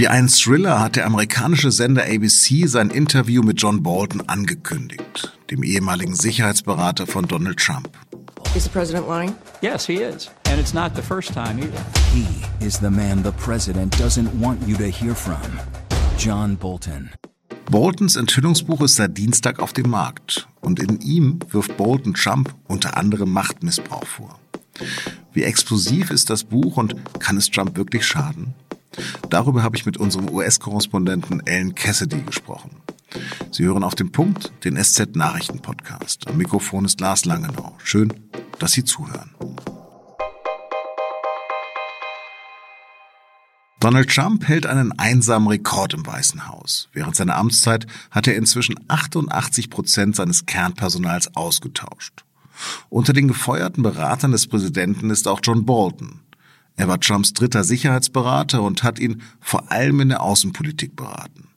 Wie ein Thriller hat der amerikanische Sender ABC sein Interview mit John Bolton angekündigt, dem ehemaligen Sicherheitsberater von Donald Trump. Is the president lying? Yes, he is. And it's not the first time either. He is the man the president doesn't want you to hear from. John Bolton. Boltons Enthüllungsbuch ist seit Dienstag auf dem Markt und in ihm wirft Bolton Trump unter anderem Machtmissbrauch vor. Wie explosiv ist das Buch und kann es Trump wirklich schaden? Darüber habe ich mit unserem US-Korrespondenten Alan Cassidy gesprochen. Sie hören auf dem Punkt den SZ-Nachrichten-Podcast. Am Mikrofon ist Lars Langenau. Schön, dass Sie zuhören. Donald Trump hält einen einsamen Rekord im Weißen Haus. Während seiner Amtszeit hat er inzwischen 88 Prozent seines Kernpersonals ausgetauscht. Unter den gefeuerten Beratern des Präsidenten ist auch John Bolton. Er war Trumps dritter Sicherheitsberater und hat ihn vor allem in der Außenpolitik beraten.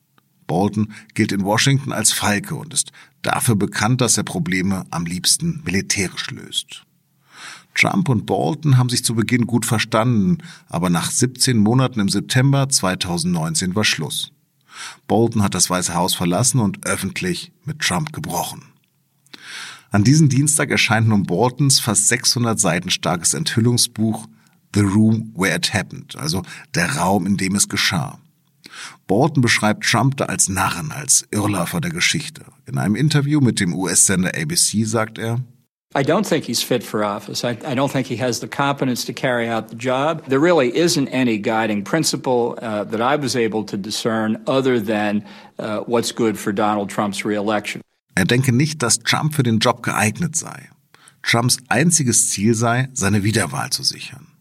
Bolton gilt in Washington als Falke und ist dafür bekannt, dass er Probleme am liebsten militärisch löst. Trump und Bolton haben sich zu Beginn gut verstanden, aber nach 17 Monaten im September 2019 war Schluss. Bolton hat das Weiße Haus verlassen und öffentlich mit Trump gebrochen. An diesem Dienstag erscheint nun Boltons fast 600 Seiten starkes Enthüllungsbuch The Room Where It Happened, also der Raum, in dem es geschah. Bolton beschreibt Trump da als Narren, als Irrläufer der Geschichte. In einem Interview mit dem US-Sender ABC sagt er, I don't think he's fit for office. I, I, don't think he has the competence to carry out the job. There really isn't any guiding principle uh, that I was able to discern other than uh, what's good for Donald Trump's reelection. Er denke nicht, dass Trump für den Job geeignet sei. Trumps einziges Ziel sei, seine Wiederwahl zu sichern.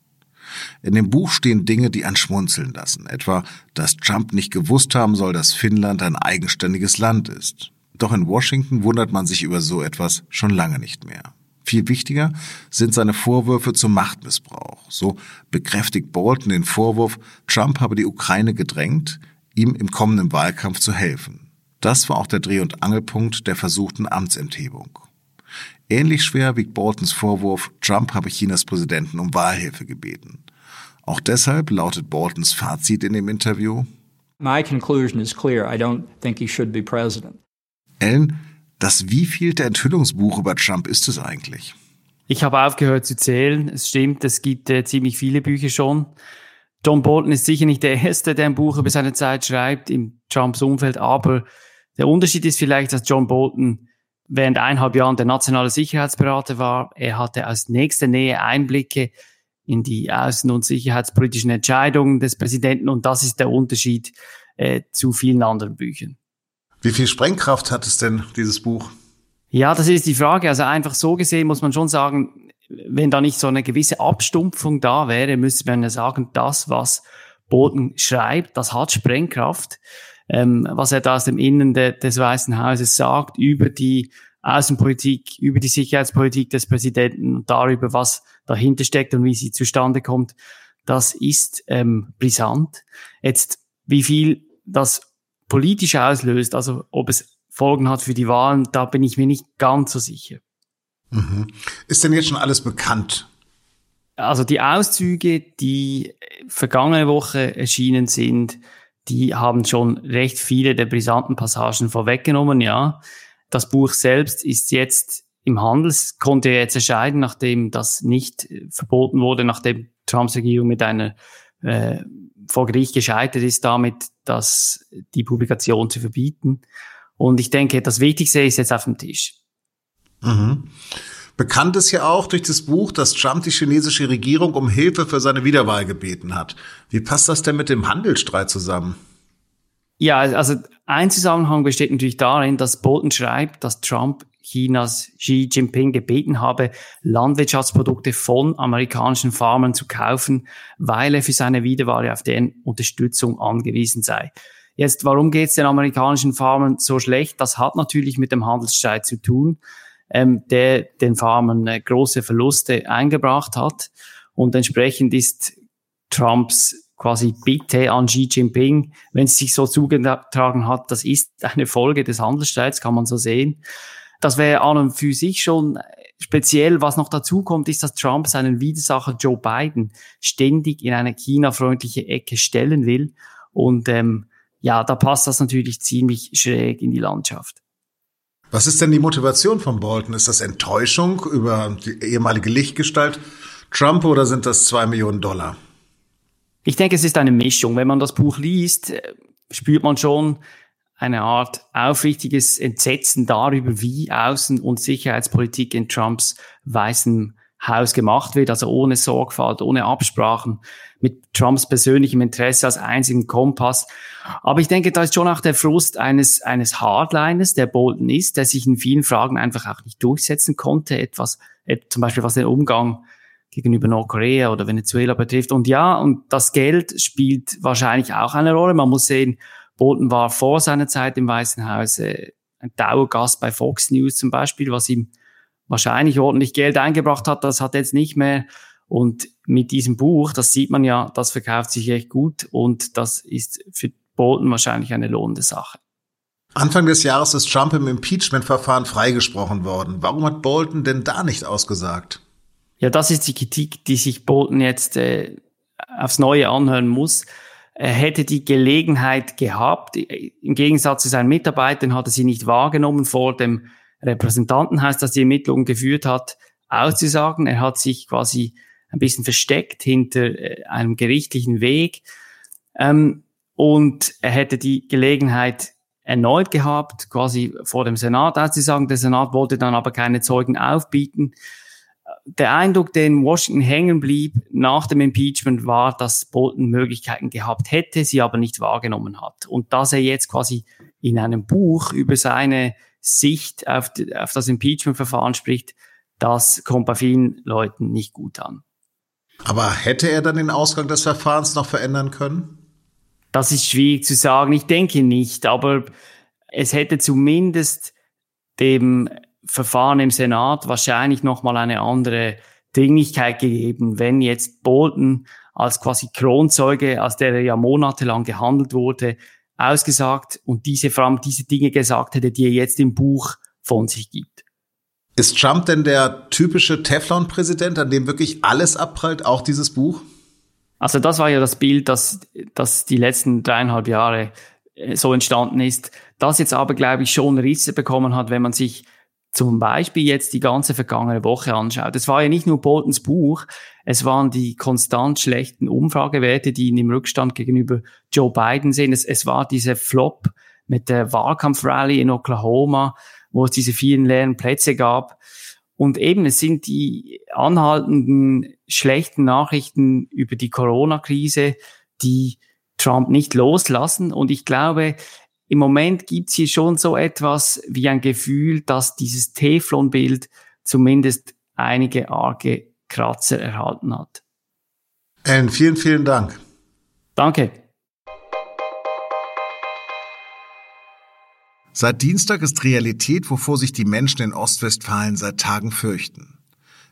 In dem Buch stehen Dinge, die einen schmunzeln lassen, etwa, dass Trump nicht gewusst haben soll, dass Finnland ein eigenständiges Land ist. Doch in Washington wundert man sich über so etwas schon lange nicht mehr. Viel wichtiger sind seine Vorwürfe zum Machtmissbrauch. So bekräftigt Bolton den Vorwurf, Trump habe die Ukraine gedrängt, ihm im kommenden Wahlkampf zu helfen. Das war auch der Dreh- und Angelpunkt der versuchten Amtsenthebung. Ähnlich schwer wiegt Boltons Vorwurf, Trump habe Chinas Präsidenten um Wahlhilfe gebeten. Auch deshalb lautet Boltons Fazit in dem Interview. My conclusion is clear. I don't think he should be president. Ellen, das wievielte Enthüllungsbuch über Trump ist es eigentlich? Ich habe aufgehört zu zählen. Es stimmt, es gibt äh, ziemlich viele Bücher schon. John Bolton ist sicher nicht der Erste, der ein Buch über seine Zeit schreibt im Trumps Umfeld, aber der Unterschied ist vielleicht, dass John Bolton während eineinhalb Jahren der nationale Sicherheitsberater war. Er hatte aus nächster Nähe Einblicke in die außen- und sicherheitspolitischen Entscheidungen des Präsidenten und das ist der Unterschied äh, zu vielen anderen Büchern. Wie viel Sprengkraft hat es denn, dieses Buch? Ja, das ist die Frage. Also einfach so gesehen muss man schon sagen, wenn da nicht so eine gewisse Abstumpfung da wäre, müsste man ja sagen, das, was Boden schreibt, das hat Sprengkraft. Ähm, was er da aus dem Innen de, des Weißen Hauses sagt über die Außenpolitik, über die Sicherheitspolitik des Präsidenten und darüber, was dahinter steckt und wie sie zustande kommt, das ist ähm, brisant. Jetzt, wie viel das politisch auslöst, also ob es Folgen hat für die Wahlen, da bin ich mir nicht ganz so sicher. Mhm. Ist denn jetzt schon alles bekannt? Also die Auszüge, die vergangene Woche erschienen sind, die haben schon recht viele der brisanten Passagen vorweggenommen, ja. Das Buch selbst ist jetzt im Handel, konnte jetzt erscheinen, nachdem das nicht verboten wurde, nachdem Trumps Regierung mit einer äh, vor Gericht gescheitert ist damit, dass die Publikation zu verbieten. Und ich denke, das Wichtigste ist jetzt auf dem Tisch. Mhm. Bekannt ist ja auch durch das Buch, dass Trump die chinesische Regierung um Hilfe für seine Wiederwahl gebeten hat. Wie passt das denn mit dem Handelsstreit zusammen? Ja, also ein Zusammenhang besteht natürlich darin, dass Bolton schreibt, dass Trump Chinas Xi Jinping gebeten habe, Landwirtschaftsprodukte von amerikanischen Farmern zu kaufen, weil er für seine Wiederwahl auf deren Unterstützung angewiesen sei. Jetzt, warum geht es den amerikanischen Farmern so schlecht? Das hat natürlich mit dem Handelsstreit zu tun, ähm, der den Farmern äh, große Verluste eingebracht hat. Und entsprechend ist Trumps quasi Bitte an Xi Jinping, wenn es sich so zugetragen hat, das ist eine Folge des Handelsstreits, kann man so sehen. Das wäre an und für sich schon speziell. Was noch dazu kommt, ist, dass Trump seinen Widersacher Joe Biden ständig in eine China-freundliche Ecke stellen will. Und ähm, ja, da passt das natürlich ziemlich schräg in die Landschaft. Was ist denn die Motivation von Bolton? Ist das Enttäuschung über die ehemalige Lichtgestalt Trump oder sind das zwei Millionen Dollar? Ich denke, es ist eine Mischung. Wenn man das Buch liest, äh, spürt man schon eine Art aufrichtiges Entsetzen darüber, wie Außen- und Sicherheitspolitik in Trumps weißen Haus gemacht wird, also ohne Sorgfalt, ohne Absprachen, mit Trumps persönlichem Interesse als einzigen Kompass. Aber ich denke, da ist schon auch der Frust eines, eines Hardliners, der Bolton ist, der sich in vielen Fragen einfach auch nicht durchsetzen konnte, etwas, zum Beispiel was den Umgang gegenüber Nordkorea oder Venezuela betrifft. Und ja, und das Geld spielt wahrscheinlich auch eine Rolle. Man muss sehen, Bolton war vor seiner Zeit im Weißen Haus äh, ein Dauergast bei Fox News zum Beispiel, was ihm wahrscheinlich ordentlich Geld eingebracht hat. Das hat jetzt nicht mehr. Und mit diesem Buch, das sieht man ja, das verkauft sich echt gut und das ist für Bolton wahrscheinlich eine lohnende Sache. Anfang des Jahres ist Trump im Impeachment-Verfahren freigesprochen worden. Warum hat Bolton denn da nicht ausgesagt? Ja, das ist die Kritik, die sich Bolton jetzt äh, aufs Neue anhören muss. Er hätte die Gelegenheit gehabt, im Gegensatz zu seinen Mitarbeitern hat er sie nicht wahrgenommen vor dem Repräsentantenhaus, das die Ermittlungen geführt hat, auszusagen. Er hat sich quasi ein bisschen versteckt hinter äh, einem gerichtlichen Weg. Ähm, und er hätte die Gelegenheit erneut gehabt, quasi vor dem Senat auszusagen. Der Senat wollte dann aber keine Zeugen aufbieten der Eindruck, der in Washington hängen blieb nach dem Impeachment, war, dass Bolton Möglichkeiten gehabt hätte, sie aber nicht wahrgenommen hat. Und dass er jetzt quasi in einem Buch über seine Sicht auf, auf das Impeachment-Verfahren spricht, das kommt bei vielen Leuten nicht gut an. Aber hätte er dann den Ausgang des Verfahrens noch verändern können? Das ist schwierig zu sagen. Ich denke nicht, aber es hätte zumindest dem Verfahren im Senat wahrscheinlich nochmal eine andere Dringlichkeit gegeben, wenn jetzt Bolton als quasi Kronzeuge, als der er ja monatelang gehandelt wurde, ausgesagt und diese, vor allem diese Dinge gesagt hätte, die er jetzt im Buch von sich gibt. Ist Trump denn der typische Teflon-Präsident, an dem wirklich alles abprallt, auch dieses Buch? Also das war ja das Bild, das, das die letzten dreieinhalb Jahre äh, so entstanden ist. Das jetzt aber, glaube ich, schon Risse bekommen hat, wenn man sich zum Beispiel jetzt die ganze vergangene Woche anschaut. Es war ja nicht nur Boltons Buch, es waren die konstant schlechten Umfragewerte, die ihn im Rückstand gegenüber Joe Biden sehen. Es, es war dieser Flop mit der Wahlkampfrally in Oklahoma, wo es diese vielen leeren Plätze gab. Und eben, es sind die anhaltenden schlechten Nachrichten über die Corona-Krise, die Trump nicht loslassen. Und ich glaube, im Moment gibt's hier schon so etwas wie ein Gefühl, dass dieses Teflonbild zumindest einige arge Kratzer erhalten hat. Alan, vielen, vielen Dank. Danke. Seit Dienstag ist Realität, wovor sich die Menschen in Ostwestfalen seit Tagen fürchten.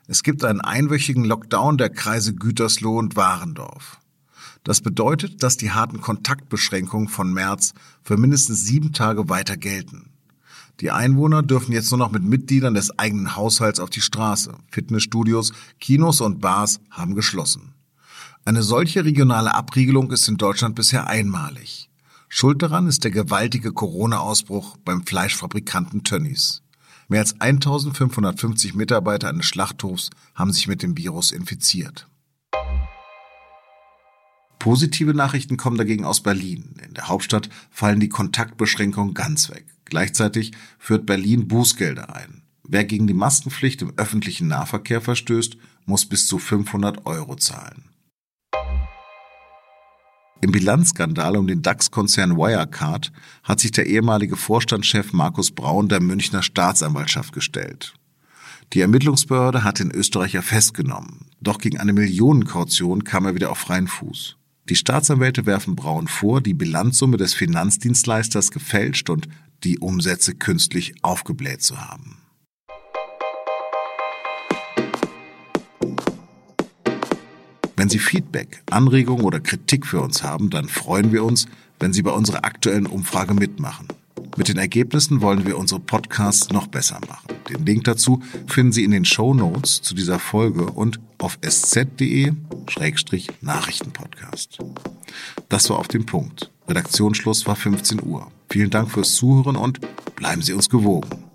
Es gibt einen einwöchigen Lockdown der Kreise Gütersloh und Warendorf. Das bedeutet, dass die harten Kontaktbeschränkungen von März für mindestens sieben Tage weiter gelten. Die Einwohner dürfen jetzt nur noch mit Mitgliedern des eigenen Haushalts auf die Straße. Fitnessstudios, Kinos und Bars haben geschlossen. Eine solche regionale Abriegelung ist in Deutschland bisher einmalig. Schuld daran ist der gewaltige Corona-Ausbruch beim Fleischfabrikanten Tönnies. Mehr als 1550 Mitarbeiter eines Schlachthofs haben sich mit dem Virus infiziert. Positive Nachrichten kommen dagegen aus Berlin. In der Hauptstadt fallen die Kontaktbeschränkungen ganz weg. Gleichzeitig führt Berlin Bußgelder ein. Wer gegen die Maskenpflicht im öffentlichen Nahverkehr verstößt, muss bis zu 500 Euro zahlen. Im Bilanzskandal um den DAX-Konzern Wirecard hat sich der ehemalige Vorstandschef Markus Braun der Münchner Staatsanwaltschaft gestellt. Die Ermittlungsbehörde hat den Österreicher festgenommen, doch gegen eine Millionenkaution kam er wieder auf freien Fuß. Die Staatsanwälte werfen Braun vor, die Bilanzsumme des Finanzdienstleisters gefälscht und die Umsätze künstlich aufgebläht zu haben. Wenn Sie Feedback, Anregungen oder Kritik für uns haben, dann freuen wir uns, wenn Sie bei unserer aktuellen Umfrage mitmachen. Mit den Ergebnissen wollen wir unsere Podcasts noch besser machen. Den Link dazu finden Sie in den Show Notes zu dieser Folge und auf sz.de-nachrichtenpodcast. Das war auf dem Punkt. Redaktionsschluss war 15 Uhr. Vielen Dank fürs Zuhören und bleiben Sie uns gewogen.